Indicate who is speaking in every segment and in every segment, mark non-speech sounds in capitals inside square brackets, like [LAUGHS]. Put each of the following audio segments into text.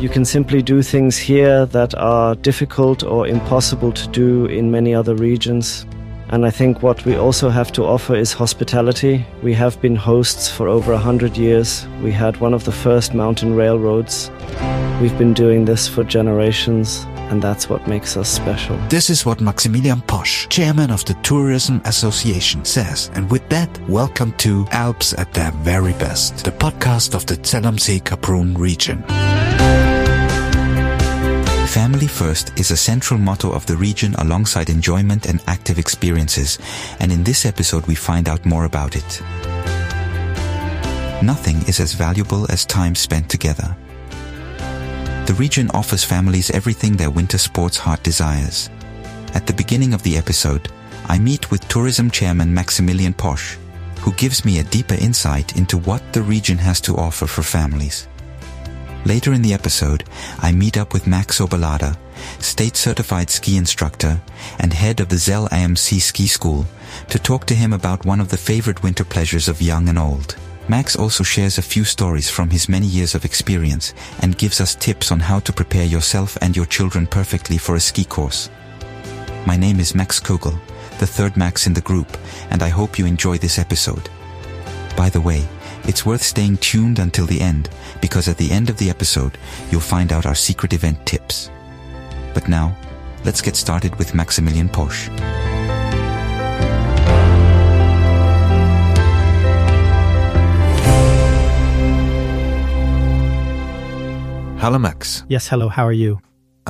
Speaker 1: You can simply do things here that are difficult or impossible to do in many other regions. And I think what we also have to offer is hospitality. We have been hosts for over a hundred years. We had one of the first mountain railroads. We've been doing this for generations, and that's what makes us special.
Speaker 2: This is what Maximilian Posch, chairman of the Tourism Association, says. And with that, welcome to Alps at their very best, the podcast of the Zell Kaprun region. Family First is a central motto of the region alongside enjoyment and active experiences, and in this episode we find out more about it. Nothing is as valuable as time spent together. The region offers families everything their winter sports heart desires. At the beginning of the episode, I meet with tourism chairman Maximilian Posch, who gives me a deeper insight into what the region has to offer for families. Later in the episode, I meet up with Max Oberlader, state certified ski instructor and head of the Zell am See ski school, to talk to him about one of the favorite winter pleasures of young and old. Max also shares a few stories from his many years of experience and gives us tips on how to prepare yourself and your children perfectly for a ski course. My name is Max Kögl, the third Max in the group, and I hope you enjoy this episode. By the way, it's worth staying tuned until the end because at the end of the episode, you'll find out our secret event tips. But now, let's get started with Maximilian Posch.
Speaker 3: Hello, Max.
Speaker 4: Yes, hello, how are you?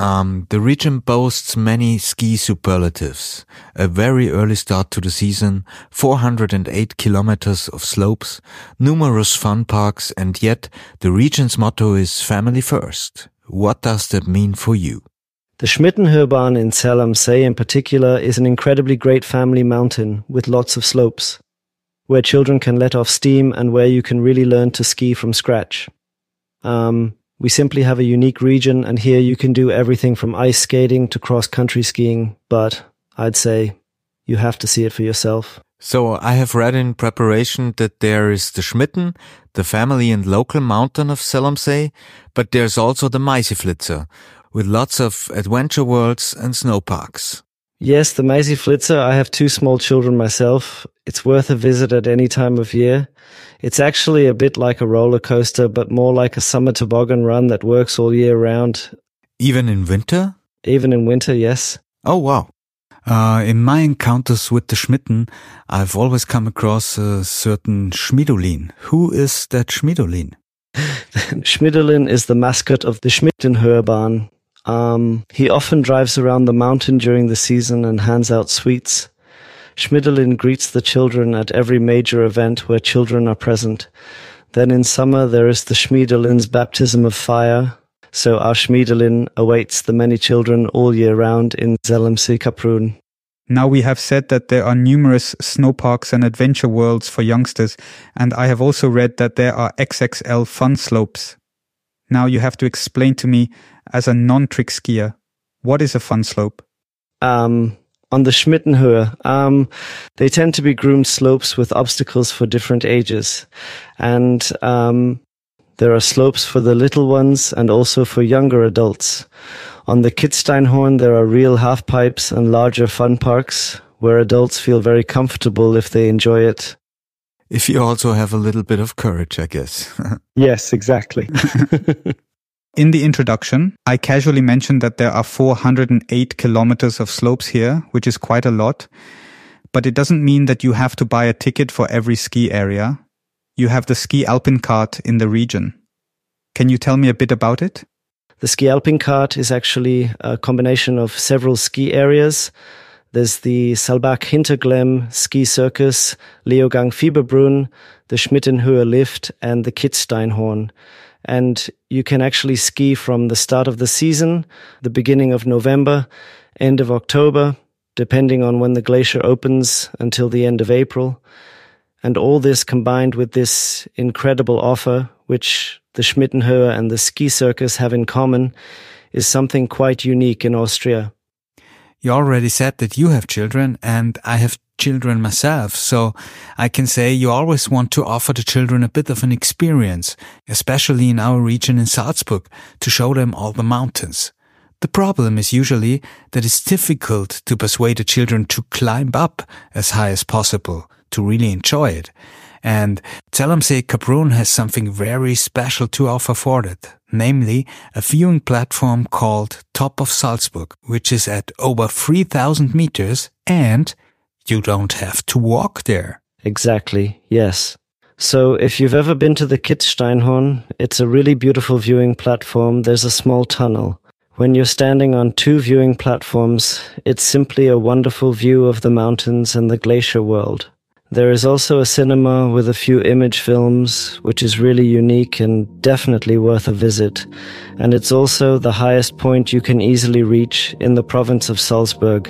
Speaker 3: Um, the region boasts many ski superlatives. A very early start to the season, 408 kilometers of slopes, numerous fun parks, and yet the region's motto is family first. What does that mean for you?
Speaker 1: The Schmittenhöhebahn in Zell in particular is an incredibly great family mountain with lots of slopes, where children can let off steam and where you can really learn to ski from scratch. Um, we simply have a unique region, and here you can do everything from ice skating to cross country skiing, but I'd say you have to see it for yourself.
Speaker 3: So I have read in preparation that there is the Schmitten, the family and local mountain of Zell am See, but there's also the Maisiflitzer, with lots of adventure worlds and snow parks.
Speaker 1: Yes, the Maisiflitzer. I have two small children myself. It's worth a visit at any time of year. It's actually a bit like a roller coaster, but more like a summer toboggan run that works all year round.
Speaker 3: Even in winter?
Speaker 1: Even in winter, yes.
Speaker 3: Oh, wow. Uh, in my encounters with the Schmitten, I've always come across a certain Schmidolin. Who is that Schmidolin? [LAUGHS]
Speaker 1: Schmidolin is the mascot of the Schmittenhöhebahn. Um, he often drives around the mountain during the season and hands out sweets. Schmidolin greets the children at every major event where children are present. Then in summer there is the Schmidolin's baptism of fire. So our Schmiedolin awaits the many children all year round in Zell am See Kaprun.
Speaker 4: Now we have said that there are numerous snow parks and adventure worlds for youngsters, and I have also read that there are XXL fun slopes. Now you have to explain to me, as a non-trick skier, what is a fun slope?
Speaker 1: Um, on the Schmittenhöhe, um, they tend to be groomed slopes with obstacles for different ages. And um, there are slopes for the little ones and also for younger adults. On the Kitzsteinhorn, there are real half pipes and larger fun parks where adults feel very comfortable if they enjoy it.
Speaker 3: If you also have a little bit of courage, I guess. [LAUGHS]
Speaker 1: yes, exactly. [LAUGHS]
Speaker 4: In the introduction, I casually mentioned that there are 408 kilometers of slopes here, which is quite a lot. But it doesn't mean that you have to buy a ticket for every ski area. You have the Ski Alpin card in the region. Can you tell me a bit about it?
Speaker 1: The Ski Alpin card is actually a combination of several ski areas. There's the Saalbach Hinterglemm Ski Circus, Leogang Fieberbrunn, the Schmittenhöhe Lift, and the Kitzsteinhorn and you can actually ski from the start of the season, the beginning of November, end of October, depending on when the glacier opens until the end of April. And all this combined with this incredible offer, which the Schmittenhöhe and the ski circus have in common, is something quite unique in Austria.
Speaker 3: You already said that you have children, and I have children myself, so I can say you always want to offer the children a bit of an experience, especially in our region in Salzburg, to show them all the mountains. The problem is usually that it's difficult to persuade the children to climb up as high as possible to really enjoy it. And Zell am See Kaprun has something very special to offer for it, namely a viewing platform called Top of Salzburg, which is at over 3000 meters and you don't have to walk there.
Speaker 1: Exactly, yes. So if you've ever been to the Kitzsteinhorn, it's a really beautiful viewing platform. There's a small tunnel. When you're standing on two viewing platforms, it's simply a wonderful view of the mountains and the glacier world. There is also a cinema with a few image films, which is really unique and definitely worth a visit. And it's also the highest point you can easily reach in the province of Salzburg.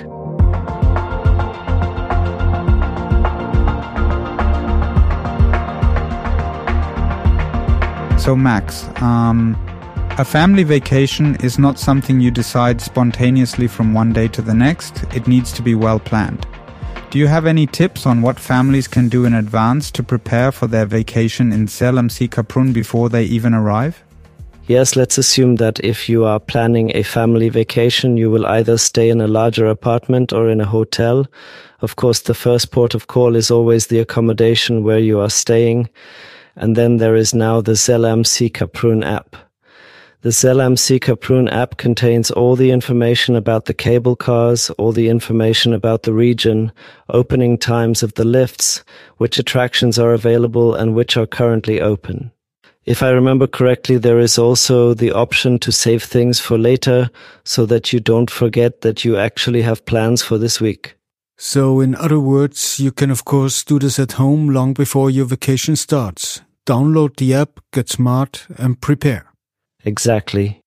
Speaker 4: So, Max, um, a family vacation is not something you decide spontaneously from one day to the next. It needs to be well planned. Do you have any tips on what families can do in advance to prepare for their vacation in Zell am See Kaprun before they even arrive?
Speaker 1: Yes, let's assume that if you are planning a family vacation, you will either stay in a larger apartment or in a hotel. Of course, the first port of call is always the accommodation where you are staying. And then there is now the Zell am See Kaprun app. The See Kaprun app contains all the information about the cable cars, all the information about the region, opening times of the lifts, which attractions are available and which are currently open. If I remember correctly, there is also the option to save things for later so that you don't forget that you actually have plans for this week.
Speaker 5: So, in other words, you can of course do this at home long before your vacation starts. Download the app, get smart, and prepare.
Speaker 1: Exactly.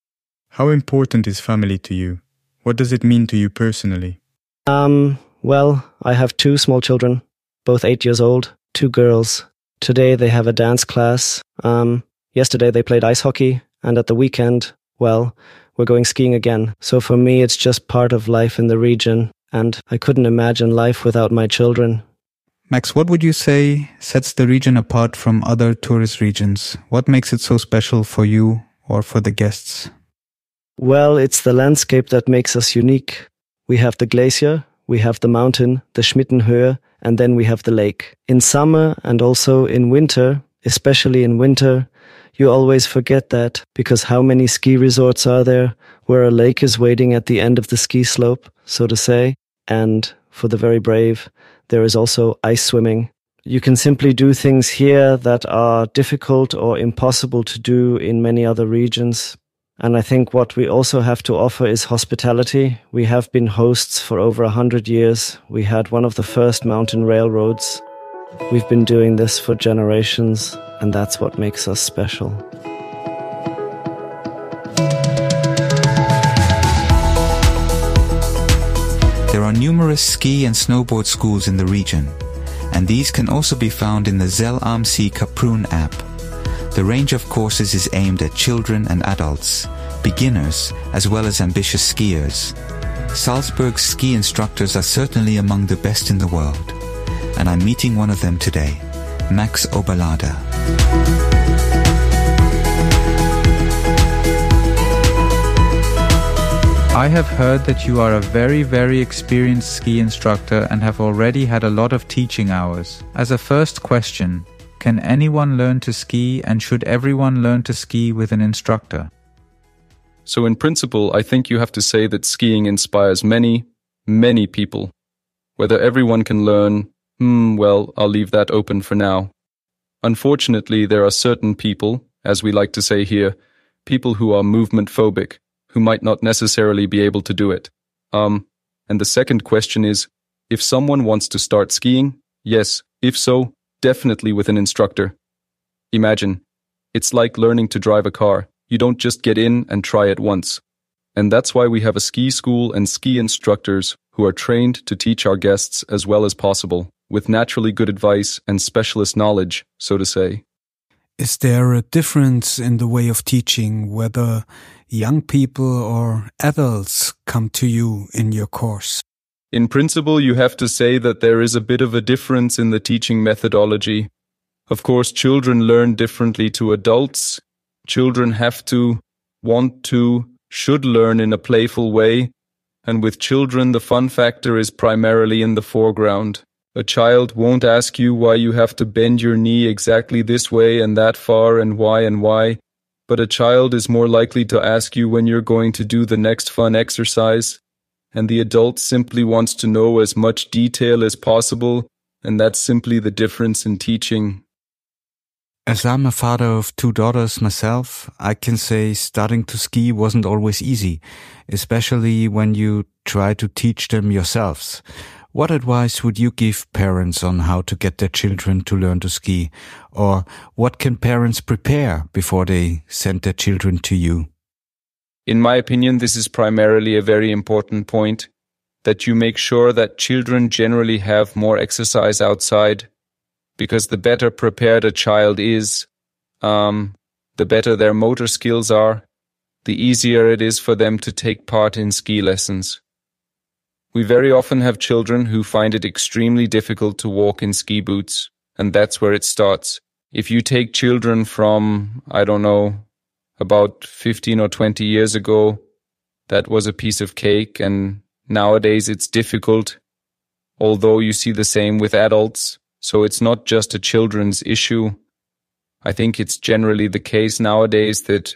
Speaker 4: How important is family to you? What does it mean to you personally?
Speaker 1: Um, well, I have two small children, both eight years old, two girls. Today they have a dance class. Um, yesterday they played ice hockey, and at the weekend, well, we're going skiing again. So for me, it's just part of life in the region, and I couldn't imagine life without my children.
Speaker 4: Max, what would you say sets the region apart from other tourist regions? What makes it so special for you or for the guests?
Speaker 1: Well, it's the landscape that makes us unique. We have the glacier, we have the mountain, the Schmittenhöhe, and then we have the lake. In summer and also in winter, especially in winter, you always forget that because how many ski resorts are there where a lake is waiting at the end of the ski slope, so to say? And for the very brave, there is also ice swimming. You can simply do things here that are difficult or impossible to do in many other regions. And I think what we also have to offer is hospitality. We have been hosts for over a hundred years. We had one of the first mountain railroads. We've been doing this for generations, and that's what makes us special.
Speaker 2: There are numerous ski and snowboard schools in the region, and these can also be found in the Zell am See Kaprun app. The range of courses is aimed at children and adults, beginners, as well as ambitious skiers. Salzburg's ski instructors are certainly among the best in the world, and I'm meeting one of them today, Max Oberlader.
Speaker 4: I have heard that you are a very, very experienced ski instructor and have already had a lot of teaching hours. As a first question, can anyone learn to ski and should everyone learn to ski with an instructor?
Speaker 6: So, in principle, I think you have to say that skiing inspires many, many people. Whether everyone can learn, hmm, well, I'll leave that open for now. Unfortunately, there are certain people, as we like to say here, people who are movement phobic, who might not necessarily be able to do it. Um, and the second question is, if someone wants to start skiing, yes, if so, definitely with an instructor. Imagine, it's like learning to drive a car. You don't just get in and try it once. And that's why we have a ski school and ski instructors who are trained to teach our guests as well as possible, with naturally good advice and specialist knowledge, so to say.
Speaker 5: Is there a difference in the way of teaching whether young people or adults come to you in your course?
Speaker 6: In principle, you have to say that there is a bit of a difference in the teaching methodology. Of course, children learn differently to adults. Children have to, want to, should learn in a playful way. And with children, the fun factor is primarily in the foreground. A child won't ask you why you have to bend your knee exactly this way and that far and why and why, but a child is more likely to ask you when you're going to do the next fun exercise and the adult simply wants to know as much detail as possible, and that's simply the difference in teaching.
Speaker 3: As I'm a father of two daughters myself, I can say starting to ski wasn't always easy, especially when you try to teach them yourselves. What advice would you give parents on how to get their children to learn to ski? Or what can parents prepare before they send their children to you?
Speaker 6: In my opinion, this is primarily a very important point that you make sure that children generally have more exercise outside because the better prepared a child is, um, the better their motor skills are, the easier it is for them to take part in ski lessons. We very often have children who find it extremely difficult to walk in ski boots, and that's where it starts. If you take children from, I don't know, about 15 or 20 years ago, that was a piece of cake. And nowadays it's difficult, although you see the same with adults. So it's not just a children's issue. I think it's generally the case nowadays that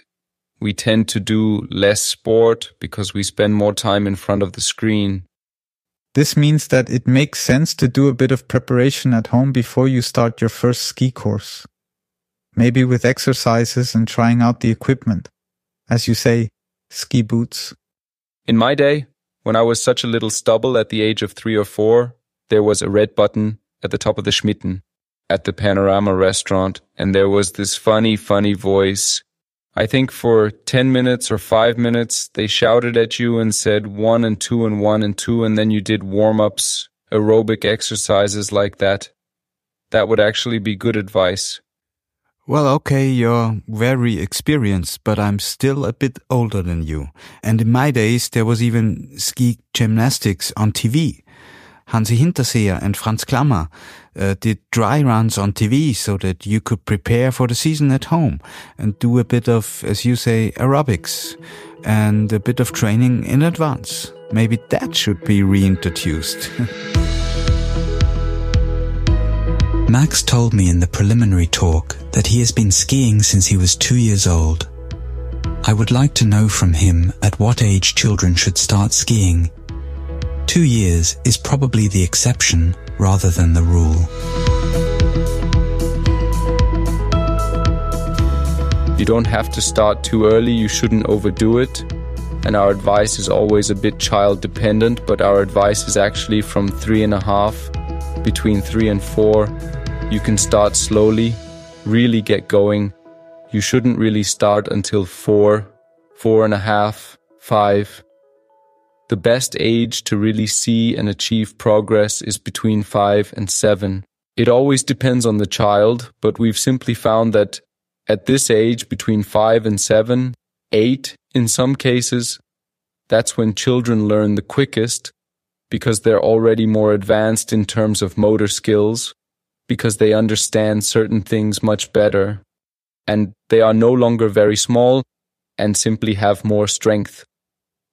Speaker 6: we tend to do less sport because we spend more time in front of the screen.
Speaker 4: This means that it makes sense to do a bit of preparation at home before you start your first ski course maybe with exercises and trying out the equipment. As you say, ski boots.
Speaker 6: In my day, when I was such a little stubble at the age of three or four, there was a red button at the top of the Schmitten at the Panorama restaurant, and there was this funny, funny voice. I think for 10 minutes or five minutes, they shouted at you and said one and two and one and two, and then you did warm ups, aerobic exercises like that. That would actually be good advice.
Speaker 3: Well, okay, you're very experienced, but I'm still a bit older than you. And in my days, there was even ski gymnastics on TV. Hansi Hinterseer and Franz Klammer uh, did dry runs on TV so that you could prepare for the season at home and do a bit of, as you say, aerobics and a bit of training in advance. Maybe that should be reintroduced. [LAUGHS]
Speaker 2: Max told me in the preliminary talk that he has been skiing since he was two years old. I would like to know from him at what age children should start skiing. Two years is probably the exception rather than the rule.
Speaker 6: You don't have to start too early, you shouldn't overdo it. And our advice is always a bit child dependent, but our advice is actually from three and a half, between three and four, you can start slowly, really get going. You shouldn't really start until four, four and a half, five. The best age to really see and achieve progress is between five and seven. It always depends on the child, but we've simply found that at this age, between five and seven, eight in some cases, that's when children learn the quickest because they're already more advanced in terms of motor skills because they understand certain things much better and they are no longer very small and simply have more strength.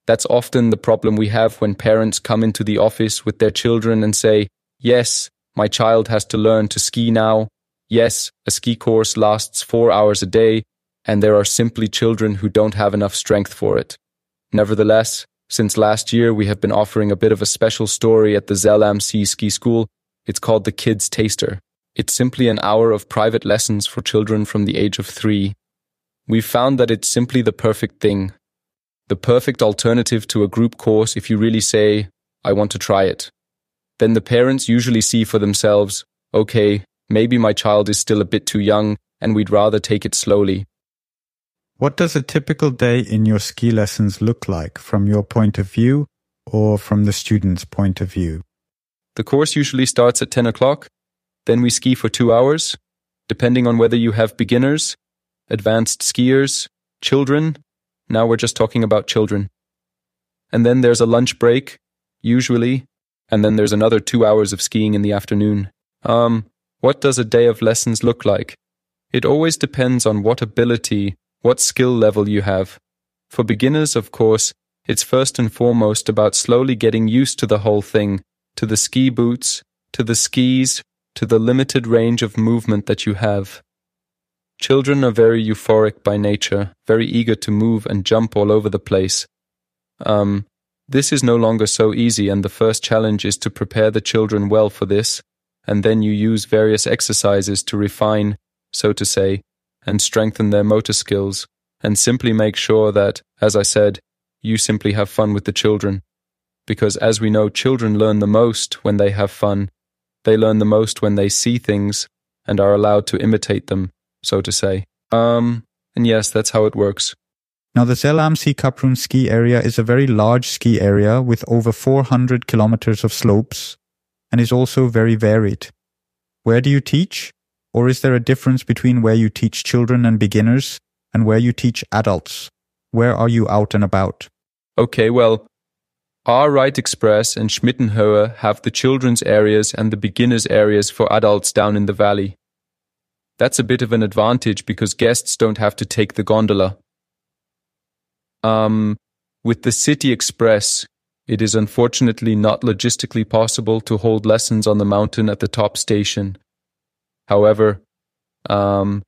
Speaker 6: That's often the problem we have when parents come into the office with their children and say, Yes, my child has to learn to ski now. Yes, a ski course lasts four hours a day, and there are simply children who don't have enough strength for it. Nevertheless, since last year, we have been offering a bit of a special story at the Zell am See Ski School. It's called the Kids Taster. It's simply an hour of private lessons for children from the age of three. We've found that it's simply the perfect thing. The perfect alternative to a group course if you really say, I want to try it. Then the parents usually see for themselves, okay, maybe my child is still a bit too young and we'd rather take it slowly.
Speaker 4: What does a typical day in your ski lessons look like from your point of view or from the student's point of view?
Speaker 6: The course usually starts at 10 o'clock then we ski for two hours, depending on whether you have beginners, advanced skiers, children. Now we're just talking about children. And then there's a lunch break, usually, And then there's another two hours of skiing in the afternoon. Um, what does a day of lessons look like? It always depends on what ability, what skill level you have. For beginners, of course, it's first and foremost about slowly getting used to the whole thing, to the ski boots, to the skis, to the limited range of movement that you have. Children are very euphoric by nature, very eager to move and jump all over the place. Um, this is no longer so easy, and the first challenge is to prepare the children well for this, and then you use various exercises to refine, so to say, and strengthen their motor skills, and simply make sure that, as I said, you simply have fun with the children. Because as we know, children learn the most when they have fun. They learn the most when they see things and are allowed to imitate them, so to say. Um, and yes, that's how it works.
Speaker 4: Now, the Zell am See Kaprun ski area is a very large ski area with over 400 kilometers of slopes and is also very varied. Where do you teach? Or is there a difference between where you teach children and beginners and where you teach adults? Where are you out and about?
Speaker 6: Okay, well, our Ride Express and Schmittenhöhe have the children's areas and the beginners areas for adults down in the valley. That's a bit of an advantage because guests don't have to take the gondola. Um, with the City Express, it is unfortunately not logistically possible to hold lessons on the mountain at the top station. However, um,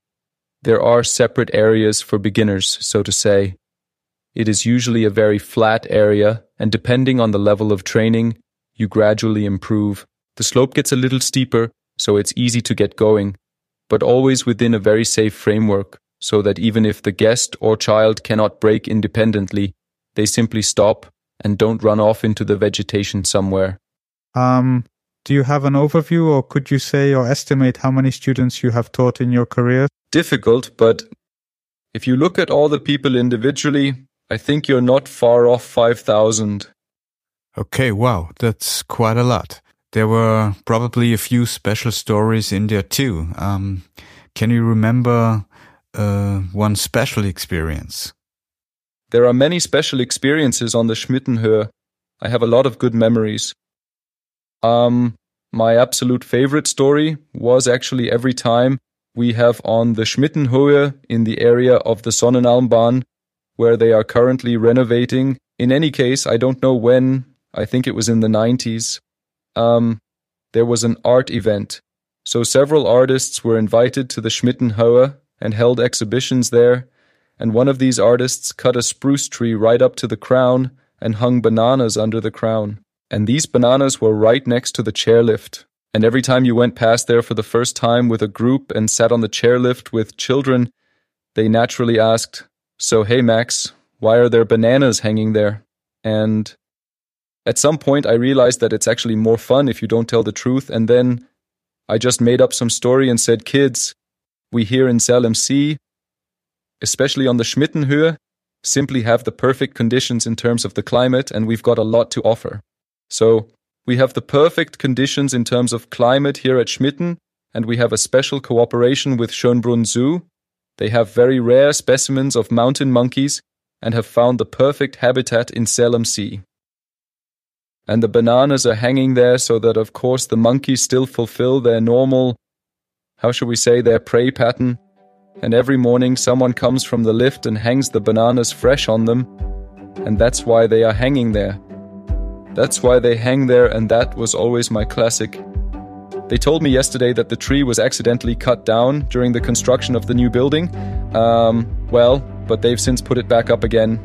Speaker 6: there are separate areas for beginners, so to say. It is usually a very flat area, and depending on the level of training, you gradually improve. The slope gets a little steeper, so it's easy to get going, but always within a very safe framework so that even if the guest or child cannot break independently, they simply stop and don't run off into the vegetation somewhere.
Speaker 4: Um, do you have an overview or could you say or estimate how many students you have taught in your career?
Speaker 6: Difficult, but if you look at all the people individually, I think you're not far off 5,000.
Speaker 3: Okay, wow, that's quite a lot. There were probably a few special stories in there too. Um, can you remember uh, one special experience?
Speaker 6: There are many special experiences on the Schmittenhöhe. I have a lot of good memories. Um, my absolute favorite story was actually every time we have on the Schmittenhöhe in the area of the Sonnenalmbahn, where they are currently renovating. In any case, I don't know when, I think it was in the 90s, um, there was an art event. So several artists were invited to the Schmittenhöhe and held exhibitions there, and one of these artists cut a spruce tree right up to the crown and hung bananas under the crown. And these bananas were right next to the chairlift. And every time you went past there for the first time with a group and sat on the chairlift with children, they naturally asked, So, hey, Max, why are there bananas hanging there? And at some point, I realized that it's actually more fun if you don't tell the truth. And then I just made up some story and said, Kids, we here in am See, especially on the Schmittenhöhe, simply have the perfect conditions in terms of the climate, and we've got a lot to offer. So, we have the perfect conditions in terms of climate here at Schmitten, and we have a special cooperation with Schönbrunn Zoo. They have very rare specimens of mountain monkeys and have found the perfect habitat in am See. And the bananas are hanging there so that, of course, the monkeys still fulfill their normal how shall we say, their prey pattern. And every morning someone comes from the lift and hangs the bananas fresh on them, and that's why they are hanging there. That's why they hang there, and that was always my classic. They told me yesterday that the tree was accidentally cut down during the construction of the new building. Um, well, but they've since put it back up again.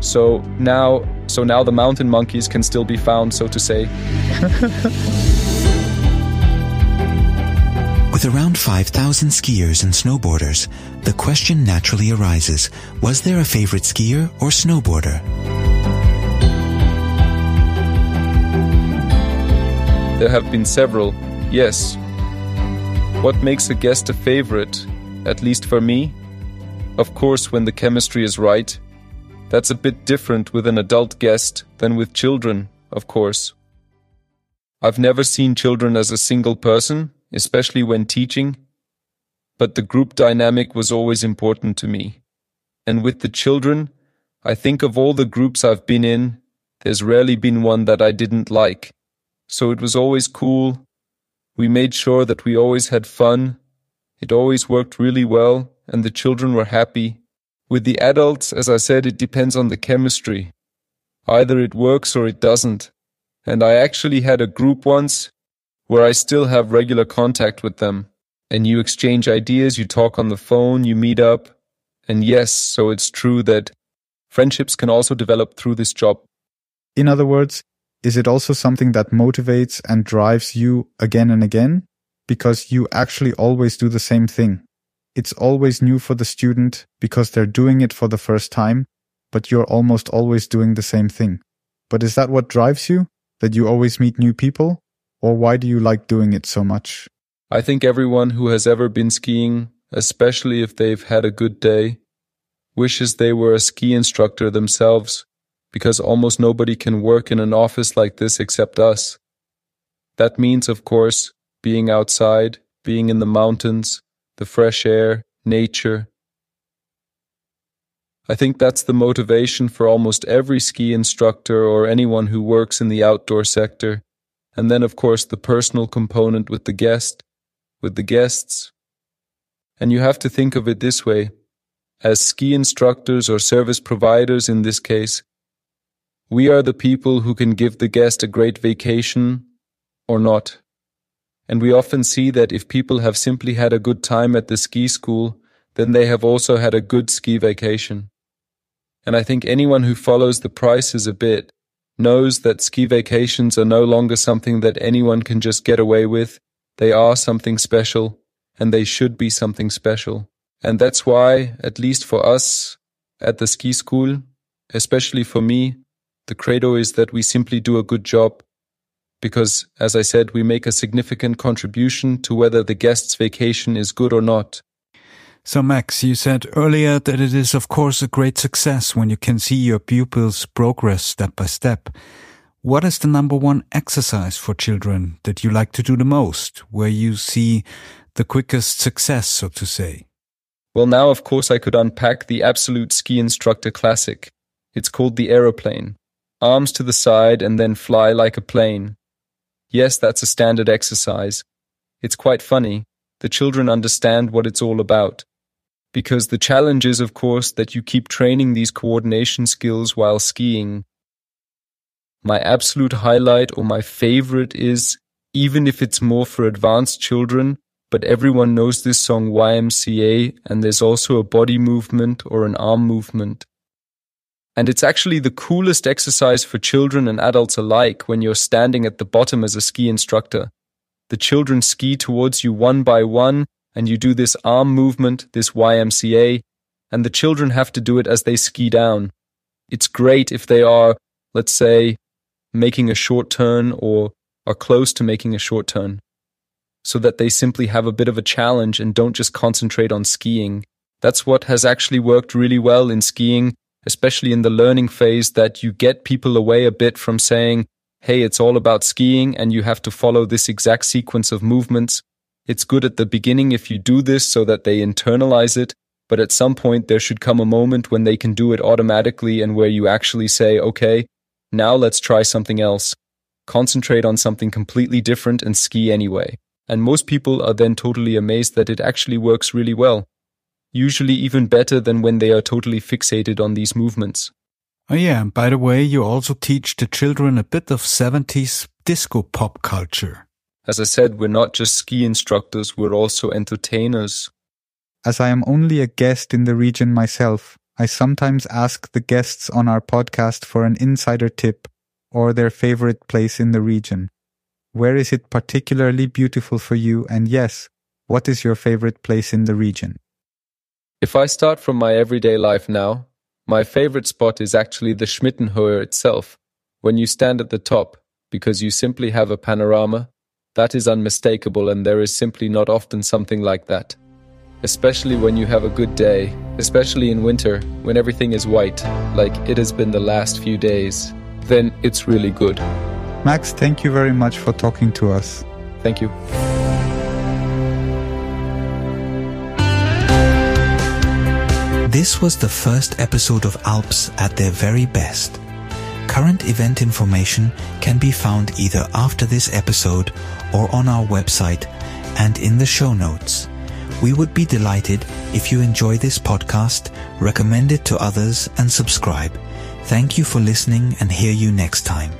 Speaker 6: So now, so now the mountain monkeys can still be found, so to say. [LAUGHS]
Speaker 2: With around 5,000 skiers and snowboarders, the question naturally arises, was there a favorite skier or snowboarder?
Speaker 6: There have been several, yes. What makes a guest a favorite, at least for me? Of course, when the chemistry is right. That's a bit different with an adult guest than with children, of course. I've never seen children as a single person, especially when teaching, but the group dynamic was always important to me. And with the children, I think of all the groups I've been in, there's rarely been one that I didn't like. so it was always cool. We made sure that we always had fun. It always worked really well, and the children were happy. With the adults, as I said, it depends on the chemistry. Either it works or it doesn't. And I actually had a group once where I still have regular contact with them. And you exchange ideas, you talk on the phone, you meet up. And yes, so it's true that friendships can also develop through this job.
Speaker 4: In other words, is it also something that motivates and drives you again and again? Because you actually always do the same thing. It's always new for the student because they're doing it for the first time, but you're almost always doing the same thing. But is that what drives you? That you always meet new people? Or why do you like doing it so much?
Speaker 6: I think everyone who has ever been skiing, especially if they've had a good day, wishes they were a ski instructor themselves, because almost nobody can work in an office like this except us. That means, of course, being outside, being in the mountains, the fresh air, nature. I think that's the motivation for almost every ski instructor or anyone who works in the outdoor sector. And then, of course, the personal component with the guest, with the guests. And you have to think of it this way. As ski instructors or service providers in this case, we are the people who can give the guest a great vacation or not. And we often see that if people have simply had a good time at the ski school, then they have also had a good ski vacation. And I think anyone who follows the prices a bit knows that ski vacations are no longer something that anyone can just get away with. They are something special, and they should be something special. And that's why, at least for us at the ski school, especially for me, the credo is that we simply do a good job. Because, as I said, we make a significant contribution to whether the guest's vacation is good or not.
Speaker 3: So, Max, you said earlier that it is, of course, a great success when you can see your pupils progress step by step. What is the number one exercise for children that you like to do the most, where you see the quickest success, so to say?
Speaker 6: Well, now, of course, I could unpack the absolute ski instructor classic. It's called the aeroplane. Arms to the side and then fly like a plane. Yes, that's a standard exercise. It's quite funny. The children understand what it's all about because the challenge is, of course, that you keep training these coordination skills while skiing. My absolute highlight or my favorite is, even if it's more for advanced children, but everyone knows this song YMCA, and there's also a body movement or an arm movement. And it's actually the coolest exercise for children and adults alike when you're standing at the bottom as a ski instructor. The children ski towards you one by one, and you do this arm movement, this YMCA, and the children have to do it as they ski down. It's great if they are, let's say, making a short turn or are close to making a short turn, so that they simply have a bit of a challenge and don't just concentrate on skiing. That's what has actually worked really well in skiing, especially in the learning phase, that you get people away a bit from saying, hey, it's all about skiing and you have to follow this exact sequence of movements it's good at the beginning if you do this so that they internalize it, but at some point there should come a moment when they can do it automatically and where you actually say, okay, now let's try something else. Concentrate on something completely different and ski anyway. And most people are then totally amazed that it actually works really well. Usually even better than when they are totally fixated on these movements.
Speaker 3: Oh yeah, and by the way, you also teach the children a bit of 70s disco pop culture.
Speaker 6: As I said, we're not just ski instructors, we're also entertainers.
Speaker 4: As I am only a guest in the region myself, I sometimes ask the guests on our podcast for an insider tip or their favorite place in the region. Where is it particularly beautiful for you? And yes, what is your favorite place in the region?
Speaker 6: If I start from my everyday life now, my favorite spot is actually the Schmittenhöhe itself, when you stand at the top, because you simply have a panorama that is unmistakable, and there is simply not often something like that. Especially when you have a good day, especially in winter, when everything is white, like it has been the last few days, then it's really good.
Speaker 4: Max, thank you very much for talking to us.
Speaker 6: Thank you.
Speaker 2: This was the first episode of Alps at their very best.
Speaker 3: Current event information can be found either after this episode or on our website and in the show notes. We would be delighted if you enjoy this podcast, recommend it to others, and subscribe. Thank you for listening and hear you next time.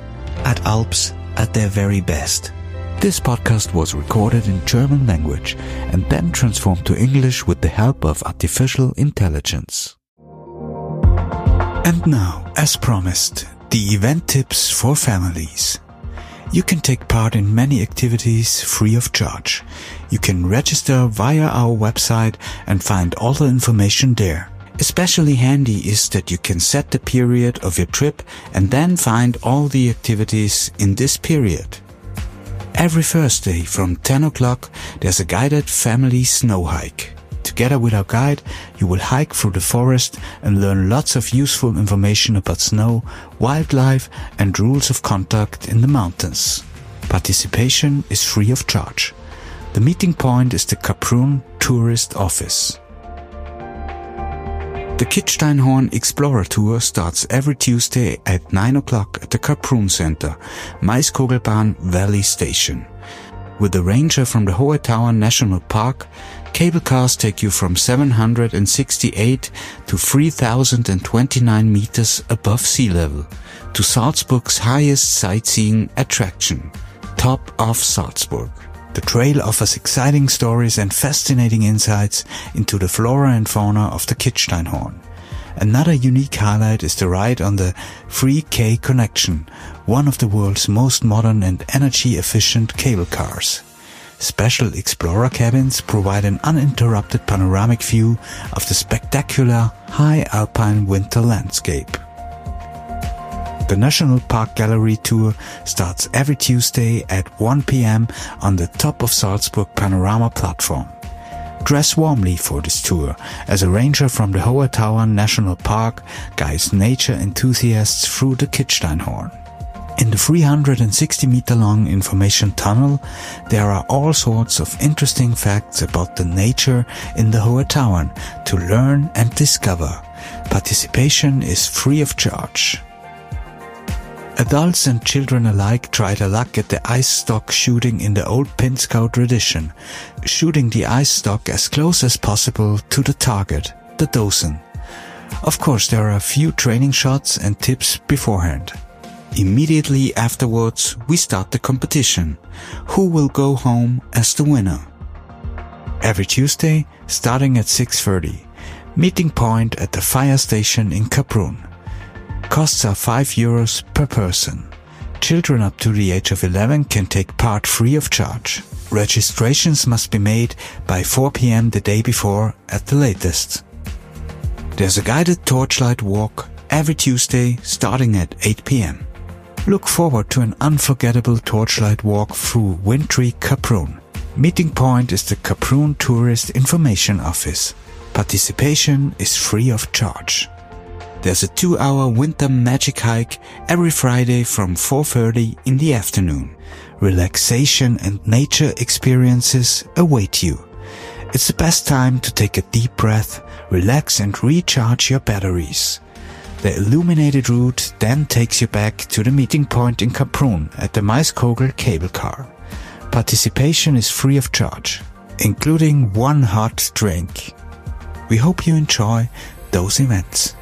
Speaker 3: At Alps, at their very best.
Speaker 7: This podcast was recorded in German language and then transformed to English with the help of artificial intelligence.
Speaker 3: And now, as promised, the event tips for families. You can take part in many activities free of charge. You can register via our website and find all the information there. Especially handy is that you can set the period of your trip and then find all the activities in this period. Every Thursday from 10 o'clock there's a guided family snow hike. Together with our guide, you will hike through the forest and learn lots of useful information about snow, wildlife and rules of conduct in the mountains. Participation is free of charge. The meeting point is the Kaprun Tourist Office. The Kitzsteinhorn Explorer Tour starts every Tuesday at 9 o'clock at the Kaprun Center, Maiskogelbahn Valley Station. With a ranger from the Hohe Tauern National Park, cable cars take you from 768 to 3029 meters above sea level to Salzburg's highest sightseeing attraction, Top of Salzburg. The trail offers exciting stories and fascinating insights into the flora and fauna of the Kitzsteinhorn. Another unique highlight is the ride on the 3K Connection, one of the world's most modern and energy efficient cable cars. Special Explorer cabins provide an uninterrupted panoramic view of the spectacular high alpine winter landscape. The National Park Gallery tour starts every Tuesday at 1 p.m. on the top of Salzburg Panorama platform. Dress warmly for this tour, as a ranger from the Hohe Tauern National Park guides nature enthusiasts through the Kitzsteinhorn. In the 360 meter long information tunnel, there are all sorts of interesting facts about the nature in the Hohe Tauern to learn and discover. Participation is free of charge. Adults and children alike try their luck at the ice stock shooting in the old Pinzgau tradition, shooting the ice stock as close as possible to the target, the Dosen. Of course, there are a few training shots and tips beforehand. Immediately afterwards, we start the competition. Who will go home as the winner? Every Tuesday, starting at 6.30. Meeting point at the fire station in Kaprun. Costs are 5 euros per person. Children up to the age of 11 can take part free of charge. Registrations must be made by 4 p.m. the day before at the latest. There's a guided torchlight walk every Tuesday starting at 8 p.m. Look forward to an unforgettable torchlight walk through wintry Kaprun. Meeting point is the Kaprun Tourist Information Office. Participation is free of charge. There's a two-hour winter magic hike every Friday from 4.30 in the afternoon. Relaxation and nature experiences await you. It's the best time to take a deep breath, relax and recharge your batteries. The illuminated route then takes you back to the meeting point in Kaprun at the Maiskogel cable car. Participation is free of charge, including one hot drink. We hope you enjoy those events.